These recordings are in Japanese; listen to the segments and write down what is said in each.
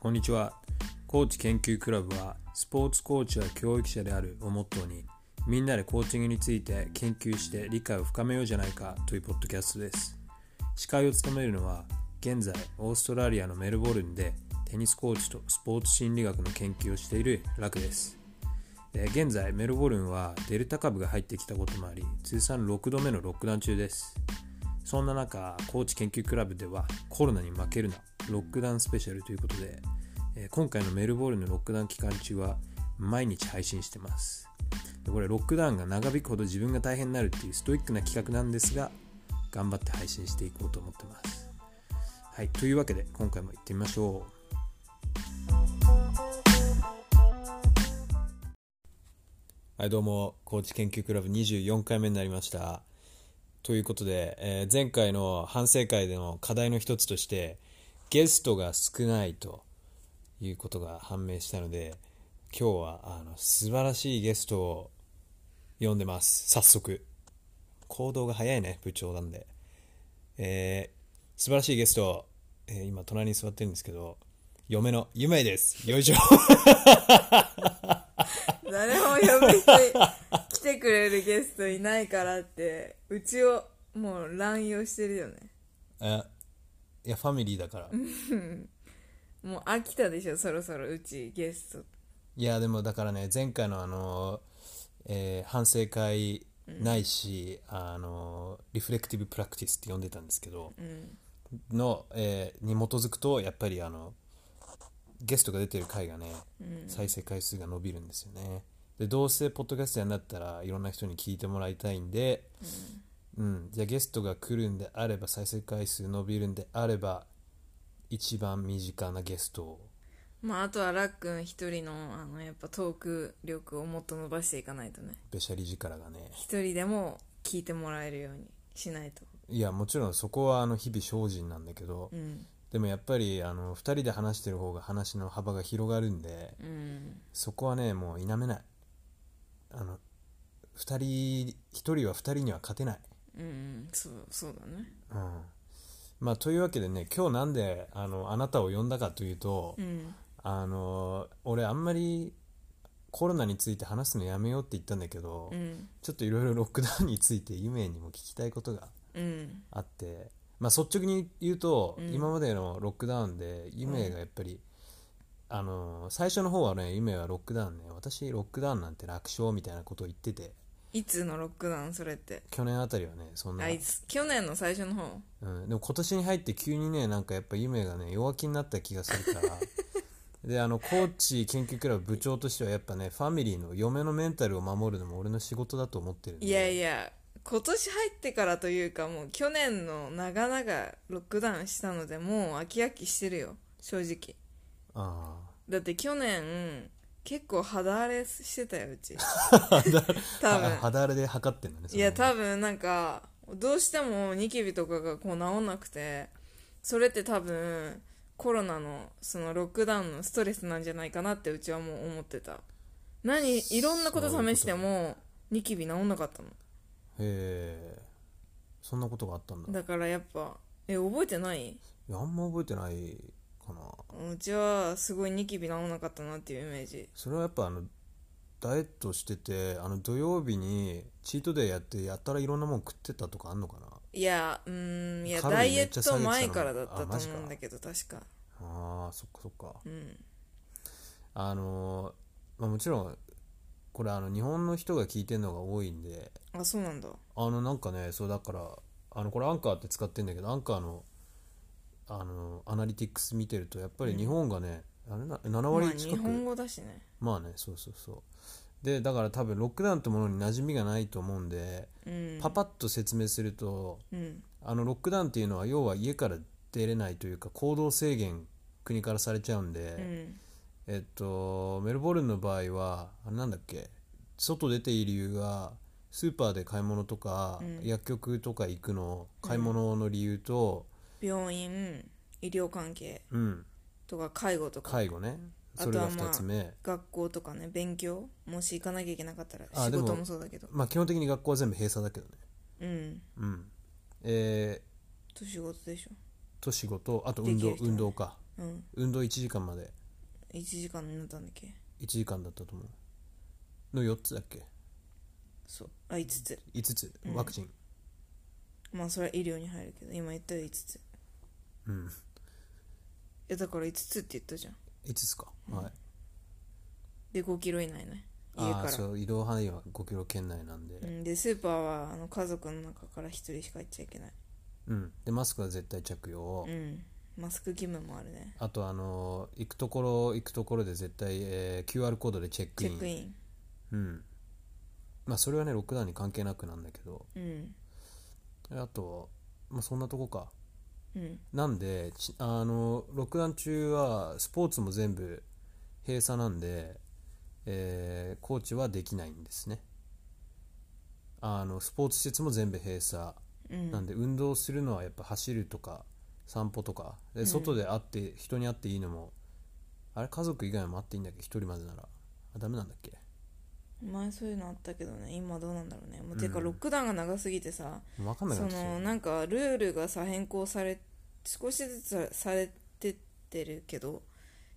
こんにちは。コーチ研究クラブは、スポーツコーチは教育者であるをモットーに、みんなでコーチングについて研究して理解を深めようじゃないかというポッドキャストです。司会を務めるのは、現在、オーストラリアのメルボルンでテニスコーチとスポーツ心理学の研究をしているラクです。現在、メルボルンはデルタ株が入ってきたこともあり、通算6度目のロックダウン中です。そんな中、コーチ研究クラブではコロナに負けるな、ロックダウンスペシャルということで、えー今回のメルボルンのロックダウン期間中は毎日配信してます。これ、ロックダウンが長引くほど自分が大変になるっていうストイックな企画なんですが、頑張って配信していこうと思ってます。はい、というわけで今回も行ってみましょう。はい、どうも、コーチ研究クラブ24回目になりました。ということで、えー前回の反省会での課題の一つとしてゲストが少ないということが判明したので今日はあの素晴らしいゲストを呼んでます。早速。行動が早いね部長なんで、えー素晴らしいゲスト、えー今隣に座ってるんですけど嫁のゆめです。よいしょ。誰も呼ぶ人い来てくれるゲストいないからってうちをもう乱用してるよね。えいやファミリーだから。もう飽きたでしょそろそろうちゲスト。いやでもだからね前回のあの、えー反省会ないし、あのリフレクティブプラクティスって呼んでたんですけど、の、えーに基づくとやっぱりあのゲストが出てる回がね、再生回数が伸びるんですよね。でどうせポッドキャストになったらいろんな人に聞いてもらいたいんで、うん。じゃあゲストが来るんであれば再生回数伸びるんであれば一番身近なゲストを。まああとはラックン一人のあのやっぱトーク力をもっと伸ばしていかないとね。べしゃり力がね。一人でも聞いてもらえるようにしないと。いやもちろんそこはあの日々精進なんだけど、うん。でもやっぱりあの2人で話してる方が話の幅が広がるんでうん。そこはねもう否めない。あの2人1人は2人には勝てない、うんうんそうそうだね。うん。まあ、というわけでね今日なんであのあなたを呼んだかというと、うん。あの俺あんまりコロナについて話すのやめようって言ったんだけど、うん。ちょっといろいろロックダウンについて夢にも聞きたいことがうん。あって、まあ、率直に言うと、うん。今までのロックダウンで夢がやっぱり、あの最初の方はね夢はロックダウンね私ロックダウンなんて楽勝みたいなことを言ってていつのロックダウンそれって？去年あたりはねそんな、あいつ去年の最初の方。うん、でも今年に入って急にねなんかやっぱ夢がね弱気になった気がするから。であのコーチ研究クラブ部長としてはやっぱねファミリーの嫁のメンタルを守るのも俺の仕事だと思ってるんで。いやいや今年入ってからというかもう去年の長々ロックダウンしたのでもう飽き飽きしてるよ正直。あだって去年結構肌荒れしてたようち。あ多あ分。肌荒れで測ってんだねそいれや多分なんかどうしてもニキビとかがこう治んなくてそれって多分コロナのそのロックダウンのストレスなんじゃないかなってうちはもう思ってた。何いろんなこと試してもニキビ治んなかったの。へえそんなことがあったんだ。だからやっぱえ覚えてない？いやあんま覚えてないかな。うちはすごいニキビ治んなかったなっていうイメージ。それはやっぱあのダイエットしててあの土曜日にチートデイやってやったらいろんなもん食ってたとかあんのかな？いやうーんいやダイエット前からだったと思うんだけど確か。あーそっかそっか。うん。あのーまあ、もちろんこれあの日本の人が聞いてるのが多いんで。あそうなんだ。あのなんかねそうだからあのこれアンカーって使ってんだけどアンカーのあのアナリティクス見てるとやっぱり日本がね、あれな7まあ割近く、日本語だしね。まあねそうそうそう。でだから多分ロックダウンってものに馴染みがないと思うんで、うん。パパッと説明するとうん。あのロックダウンっていうのは要は家から出れないというか行動制限国からされちゃうんで、うん。えっとメルボルンの場合はあれなんだっけ？外出ていい理由がスーパーで買い物とか、うん。薬局とか行くの買い物の理由と、病院医療関係うん、とか介護とか。介護ね。それがあとはまあ2つ目、学校とかね勉強もし行かなきゃいけなかったらあでも仕事もそうだけど。まあ基本的に学校は全部閉鎖だけどね。うん。うん。えと仕事でしょ。ー、と仕事あと運動できる人はね運動か。うん。運動1時間まで。1時間になったんだっけ？1時間だったと思う。の4つだっけ？そう。あ5つ。5つ。うん。ワクチン。まあそれは医療に入るけど今言ったよ5つうん、えだから5つって言ったじゃん。5つか、うん。はい。で5キロ以内ね。家から。ああそう移動範囲は5キロ圏内なんで。うん、でスーパーはあの家族の中から1人しか行っちゃいけない。うん、でマスクは絶対着用、うん。マスク義務もあるね。あとあのー行くところ行くところで絶対、えー QR コードでチェックイン。チェックイン。うん。まあそれはねロックダウンに関係なくなんだけど。うん。あとまあそんなとこかうん。なんでちあのロックダウン中はスポーツも全部閉鎖なんで、えーコーチはできないんですね。あのスポーツ施設も全部閉鎖。うん。なんで運動するのはやっぱ走るとか散歩とかでうん。外で会って人に会っていいのもあれ家族以外も会っていいんだっけ？一人までなら。あダメなんだっけ？前そういうのあったけどね。今どうなんだろうね。もううん。てかロックダウンが長すぎてさ、分かんなくそのなんかルールがさ変更され少しずつされてってるけど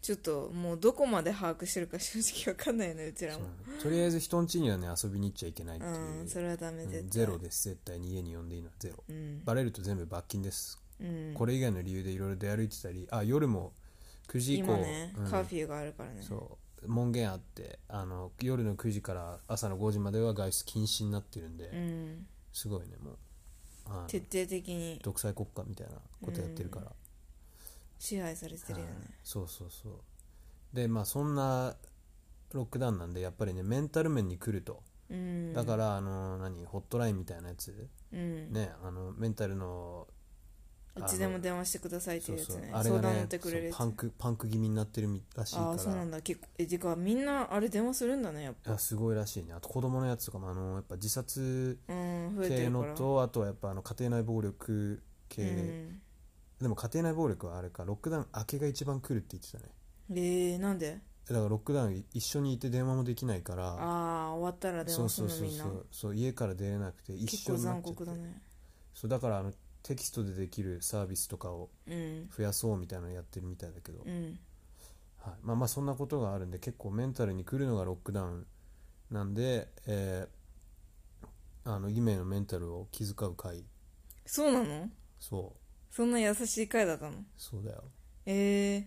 ちょっともうどこまで把握してるか正直わかんないよねうちらも。とりあえず人ん家にはね遊びに行っちゃいけないっていう、うんそれはダメうんゼロです絶対に家に呼んでいいのはゼロ。うん。バレると全部罰金です、うん。これ以外の理由でいろいろ出歩いてたりあ夜も9時以降。今ね、うん。カーフィーがあるからね。そう門限あってあの夜の9時から朝の5時までは外出禁止になってるんで、うん。すごいねもう。徹底的に。独裁国家みたいなことやってるから、支配されてるよね。はい。そうそうそう。でまあそんなロックダウンなんでやっぱりねメンタル面に来ると、うん。だからあの何ホットラインみたいなやつ、うん。ねあのメンタルのいつでも電話してくださいっていうやつね。相談乗ねってくれるパンクパンク気味になってるらしいから。ああそうなんだ。結構えてかみんなあれ電話するんだねやっぱ。すごいらしいね。あと子供のやつとかもあのやっぱ自殺系のとあとはやっぱあの家庭内暴力系、うん。でも家庭内暴力はあれかロックダウン明けが一番来るって言ってたね。えー、なんで？だからロックダウン一緒にいて電話もできないから。ああ終わったら電そう話すそうそうそるのみんなう。そう家から出れなくて一結構残緒になっちゃって。酷だね。そうだからあのテキストでできるサービスとかをうん。増やそうみたいなのやってるみたいだけど、うん。はい、まあまあそんなことがあるんで結構メンタルに来るのがロックダウンなんで、えーあの夢のメンタルを気遣う会。そうなの？そう。そんな優しい回だったの？そうだよ。ええ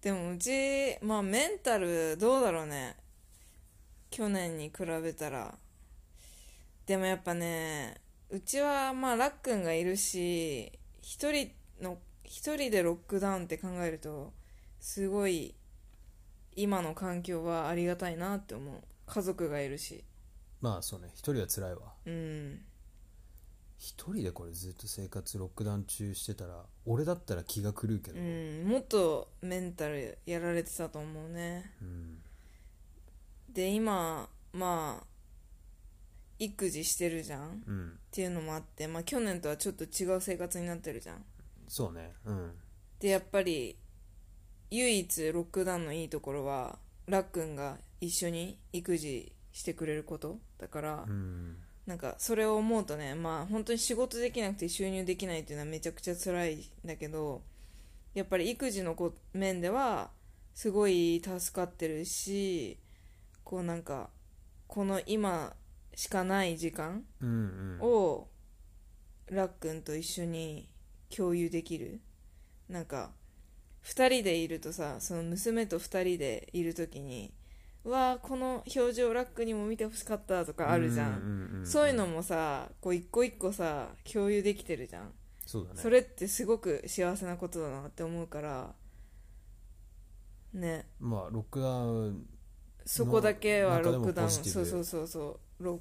でもうちまあメンタルどうだろうね。去年に比べたら。でもやっぱねうちはまあラックンがいるし一人の一人でロックダウンって考えるとすごい今の環境はありがたいなって思う。家族がいるし。まあそうね。一人は辛いわ。うん。一人でこれずっと生活ロックダウン中してたら俺だったら気が狂うけど、うん。もっとメンタルやられてたと思うね。うん。で今まあ育児してるじゃん？っうん。ていうのもあって、まあ、去年とはちょっと違う生活になってるじゃん。そうね。うん。でやっぱり唯一ロックダウンのいいところはラックンが一緒に育児してくれること。だから、うん。なんかそれを思うとねまあ本当に仕事できなくて収入できないっていうのはめちゃくちゃ辛いんだけどやっぱり育児のこ面ではすごい助かってるしこうなんかこの今しかない時間うんうん。をラックンと一緒に共有できる？なんか2人でいるとさその娘と2人でいる時にうわーこの表情ラックにも見てほしかったとかあるじゃん,、んんんん。そういうのもさこう一個一個さ共有できてるじゃん、そうだね。それってすごく幸せなことだなって思うからね。まあロックダウンそこだけはロックダウン中でもポジティブ。そうそうそうそう。ロ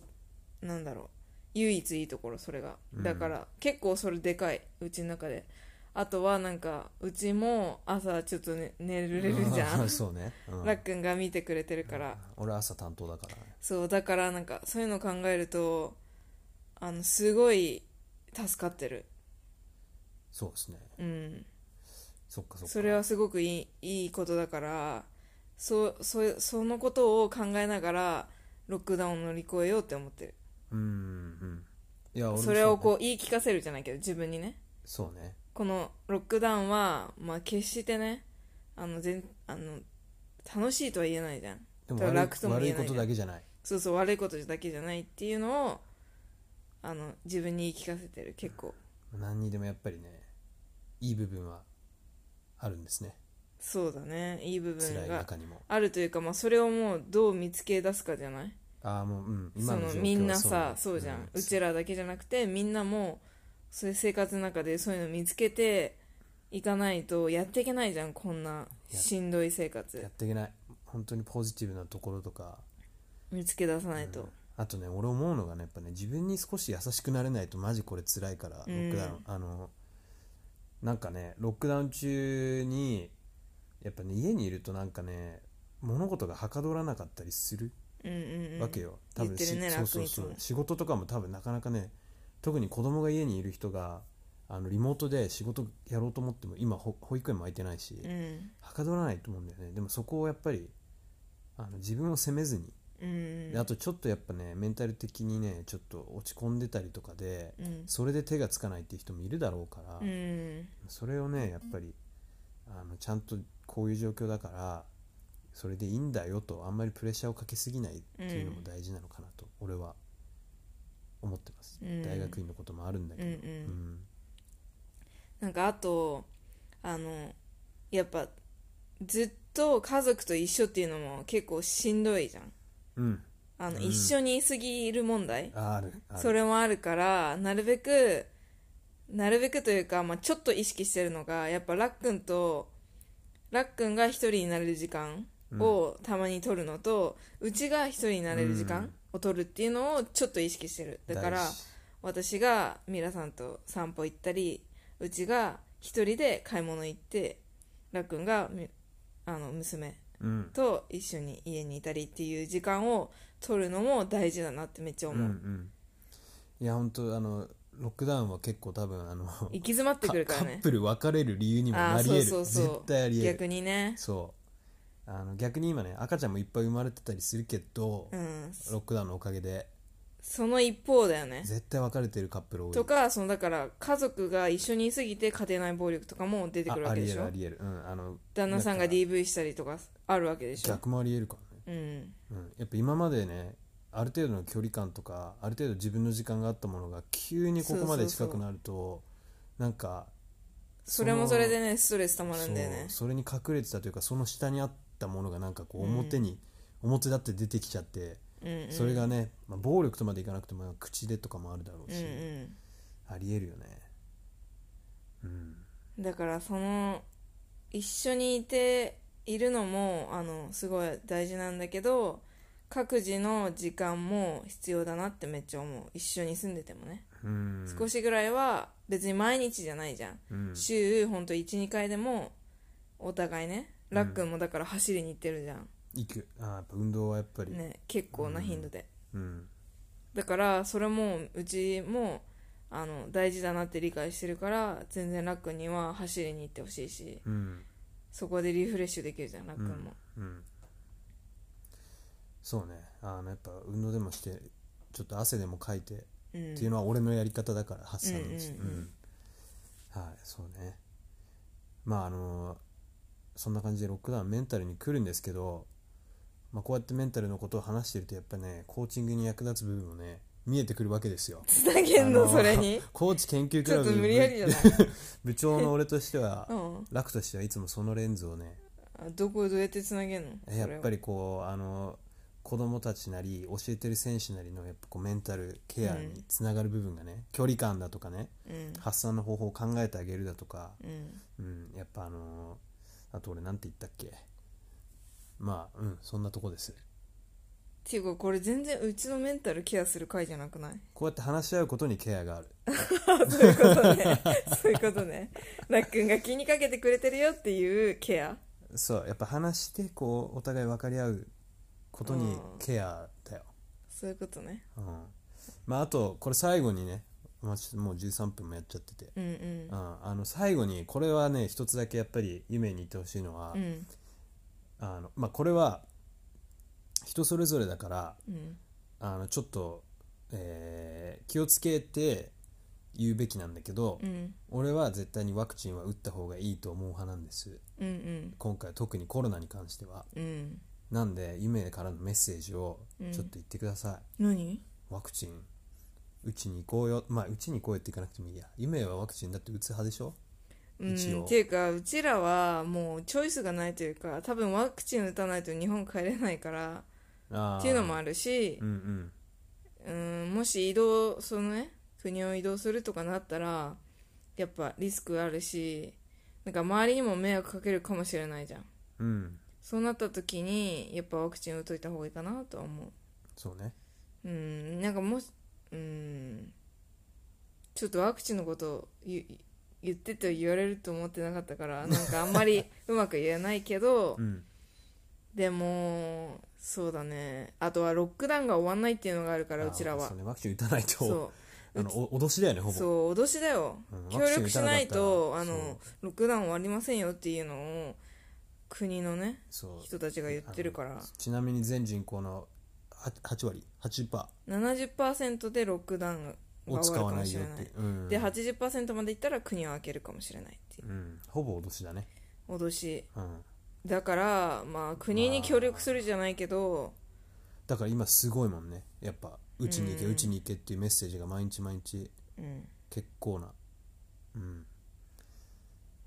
なんだろう。唯一いいところそれが。うん。だから、結構それでかいうちの中で。あとはなんかうちも朝ちょっと、ね、寝れるじゃん。そうね、うん。ラックンが見てくれてるから、俺朝担当だからね。そうだからなんかそういうのを考えるとあのすごい助かってる。そうですね。うん。そっかそっか。それはすごくいいいいことだからそそそのことを考えながらロックダウンを乗り越えようって思ってるうんうん。いや俺もそれをこう言い聞かせるじゃないけど自分にね。そうね。このロックダウンは、まあ、決してねあの全あの楽しいとは言えないじゃん。でも悪い楽とも悪いこ言えないじゃん。とだけじゃない。そうそう悪いことだけじゃないっていうのをあの自分に言い聞かせてる。結構。何にでもやっぱりねいい部分はあるんですね。そうだね。いい部辛い分が中にも。あるというか、まあ、それをもうどう見つけ出すかじゃないああもううん今そのみんなさそうじゃん、うちらだけじゃなくてみんなもそういう生活の中でそういうの見つけていかないとやっていけないじゃんこんなしんどい生や活っていけない。本当にポジティブなところとか。見つけ出さないと、あとね俺思うのがねやっぱね自分に少し優しくなれないとマジこれ辛いからロックダウン、あのなんかねロックダウン中にやっぱね家にいるとなんかね物事がはかどらなかったりするうんうんうん。わけよ、多分言ってるねしそうそうそう。仕事とかも多分なかなかね特に子供が家にいる人があのリモートで仕事やろうと思っても今ほ保育園も空いてないし、うん。はかどらないと思うんだよね。でもそこをやっぱりあの自分を責めずに。うんであとちょっとやっぱねメンタル的にねちょっと落ち込んでたりとかでうん。それで手がつかないっていう人もいるだろうから、うん。それをねやっぱりあのちゃんとこういう状況だからそれでいいんだよとあんまりプレッシャーをかけすぎないっていうのも大事なのかなと俺は思ってます、うん。大学院のこともあるんだけど、うんうん。なんかあとあのやっぱずっと家族と一緒っていうのも結構しんどいじゃん。うん。うんあの、うん。一緒にいすぎる問題？ああるある。それもあるからなるべくなるべくというか、まあ、ちょっと意識してるのがやっぱラックンとラックンが一人になれる時間をたまに取るのと、うちが一人になれる時間を取るっていうのをちょっと意識してる。だから私がミラさんと散歩行ったりうちが一人で買い物行ってラックンがみあの娘うん。と一緒に家にいたりっていう時間を取るのも大事だなってめっちゃ思う、うんうん。いや本当あのロックダウンは結構多分あの行き詰まってくるからカッねプル別れる理由にもなり得る。そうそうそう。絶対あり得る。逆にね。そうあの逆に今ね赤ちゃんもいっぱい生まれてたりするけど、うん。ロックダウンのおかげで。その一方だよね。絶対別れてるカップル多い。とかそのだから家族が一緒にいすぎて家庭内暴力とかも出てくるあありわけでしょ。えるありえる、うん、あの旦那さんが DV したりとかあるわけでしょ。逆もありえるからね、うん。うん、やっぱ今までねある程度の距離感とかある程度自分の時間があったものが急にここまで近くなるとなんかそれもそれでねストレスたまるんだよね。それに隠れてたというかその下にあったものがなんかこううん。表に、表立って出てきちゃってうんうん。それがね、まあ、暴力とまでいかなくても口でとかもあるだろううんし、うん。ありえるよね。うん。だからその一緒にいているのもあのすごい大事なんだけど各自の時間も必要だなってめっちゃ思う。一緒に住んでてもね、うん。少しぐらいは別に毎日じゃないじゃん、うん。週ほんと12回でもお互いねラックンもだから走りに行ってるじゃん、行く。あーやっぱ運動はやっぱり、ね結構な頻度で、うん。だからそれもうちもあの大事だなって理解してるから全然ラックンには走りに行ってほしいしうん。そこでリフレッシュできるじゃんラックンも、うん。そうね。あのやっぱ運動でもしてちょっと汗でもかいて、うん。っていうのは俺のやり方だから発散のうちうんうん。うん。はいそうね。まああのそんな感じでロックダウンメンタルに来るんですけど、まあ、こうやってメンタルのことを話してるとやっぱねコーチングに役立つ部分もね見えてくるわけですよ。つなげんの？それに？コーチ研究クラブ 部長の俺としてはうん、楽としてはいつもそのレンズをねあどこどうやってつなげんの？やっぱりりこうあの子供たちなり教えてる選手なりのやっぱこうメンタルケアにつながる部分がね、距離感だとかねうん。発散の方法を考えてあげるだとか、うん。うん、やっぱあのあと俺なんて言ったっけ？まあうんそんなとこです。っていうかこれ全然うちのメンタルケアする回じゃなくない？こうやって話し合うことにケアがある。そういうことね。そういうことね。ラックンが気にかけてくれてるよっていうケア。そうやっぱ話してこうお互い分かり合うことにケアだよ、そういうことね。うん、まああとこれ最後にね、まあ、もう13分もやっちゃってて、うんうん。うん、あの最後にこれはね一つだけやっぱり夢に言ってほしいのは、うん。あのまあ、これは人それぞれだからうん。あのちょっと、えー気をつけて言うべきなんだけど、うん。俺は絶対にワクチンは打った方がいいと思う派なんです。うんうん。今回特にコロナに関しては。うん。なんで夢からのメッセージをうんちょっと言ってください、何？ワクチン打ちに行こうよ。まあ打ちに行こうよって行かなくてもいいや。夢はワクチンだって打つ派でしょ？うん一応っていうかうちらはもうチョイスがないというか多分ワクチン打たないと日本帰れないからあー。っていうのもあるしうんうん。うんもし移動そのね国を移動するとかなったらやっぱリスクあるしなんか周りにも迷惑かけるかもしれないじゃん。うん。そうなった時にやっぱワクチン打っといた方がいいかなとは思う。そうね。うんなんかもしうん。ちょっとワクチンのことを言言ってと言われると思ってなかったから なんかあんまりうまく言えないけどうん。でもそうだね。あとはロックダウンが終わんないっていうのがあるからうちらは。ねワクチン打たないと。そ あのお脅しだよねほぼ。うそう脅しだよ。うん協力しないとあのロックダウン終わりませんよっていうのを国のね人たちが言ってるから。ちなみに全人口の 8, 8割80%。70%でロックダウンがを使終わわないよるかもしれない。って、うん。で80%までいったら国を開けるかもしれないっていう。うん、ほぼ脅しだね、脅し。うん、だからまあ国に協力するじゃないけどだから今すごいもんね。やっぱうちに行けうちに行けっていうメッセージが毎日毎日うん。結構な。うん。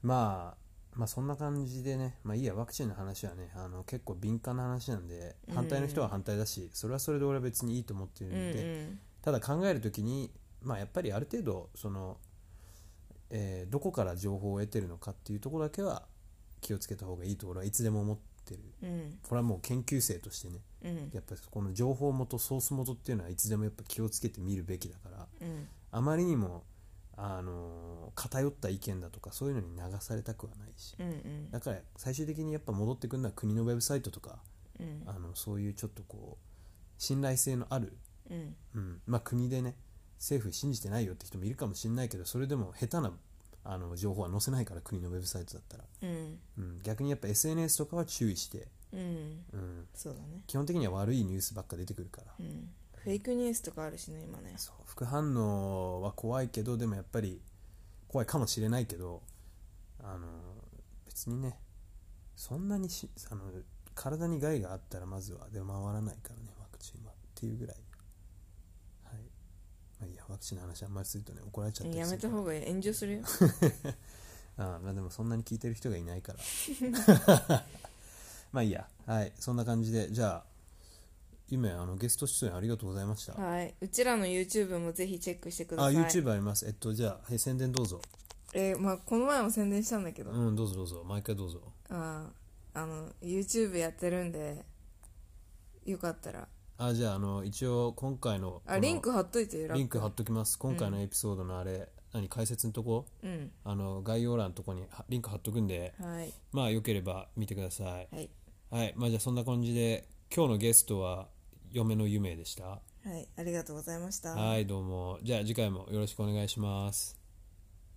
まあまあそんな感じでねまあいいやワクチンの話はねあの結構敏感な話なんでうん反対の人は反対だし、それはそれで俺は別にいいと思ってるうんんで、ただ考えるときにまあやっぱりある程度その、えーどこから情報を得てるのかっていうところだけは気をつけた方がいいと俺はいつでも思ってる。うん。うんこれはもう研究生としてねうん。やっぱりこの情報元ソース元っていうのはいつでもやっぱ気をつけて見るべきだからうん。あまりにもあの偏った意見だとかそういうのに流されたくはないし。うんうん。だから最終的にやっぱ戻ってくるのは国のウェブサイトとかうん。あのそういうちょっとこう信頼性のある、うん。うん。まあ、国でね政府信じてないよって人もいるかもしれないけどそれでも下手なあの情報は載せないから国のウェブサイトだったら、うん。うん、逆にやっぱ SNS とかは注意して、うん。うん、そうだね。基本的には悪いニュースばっか出てくるから。うんフェイクニュースとかあるしね今ね。そう副反応は怖いけどでもやっぱり怖いかもしれないけどあの別にねそんなにしあの体に害があったらまずは出回らないからねワクチンはっていうぐらい。はい。まあいいやワクチンの話あんまりするとね怒られちゃったりやめた方がいい。炎上するよ。あまあでもそんなに聞いてる人がいないから。まあいいや。はい。そんな感じでじゃあ夢あのゲスト出演ありがとうございました。はい。うちらの YouTube もぜひチェックしてくだあさい。YouTube あります。えっとじゃあ、はい、宣伝どうぞ。えーまあこの前も宣伝したんだけど、うんどうぞどうぞ。毎回どうぞ。あーあの YouTube やってるんでよかったら。あじゃああの一応今回のこのあリンク貼っといてラップリンク貼っときます。今回のエピソードのあれ、何解説のとこ？うん。あの概要欄のとこにはリンク貼っとくんではい。まあよければ見てください。はい。はい。まあじゃあそんな感じで今日のゲストは嫁の夢でした。はいありがとうございました。はいどうも。じゃあ次回もよろしくお願いします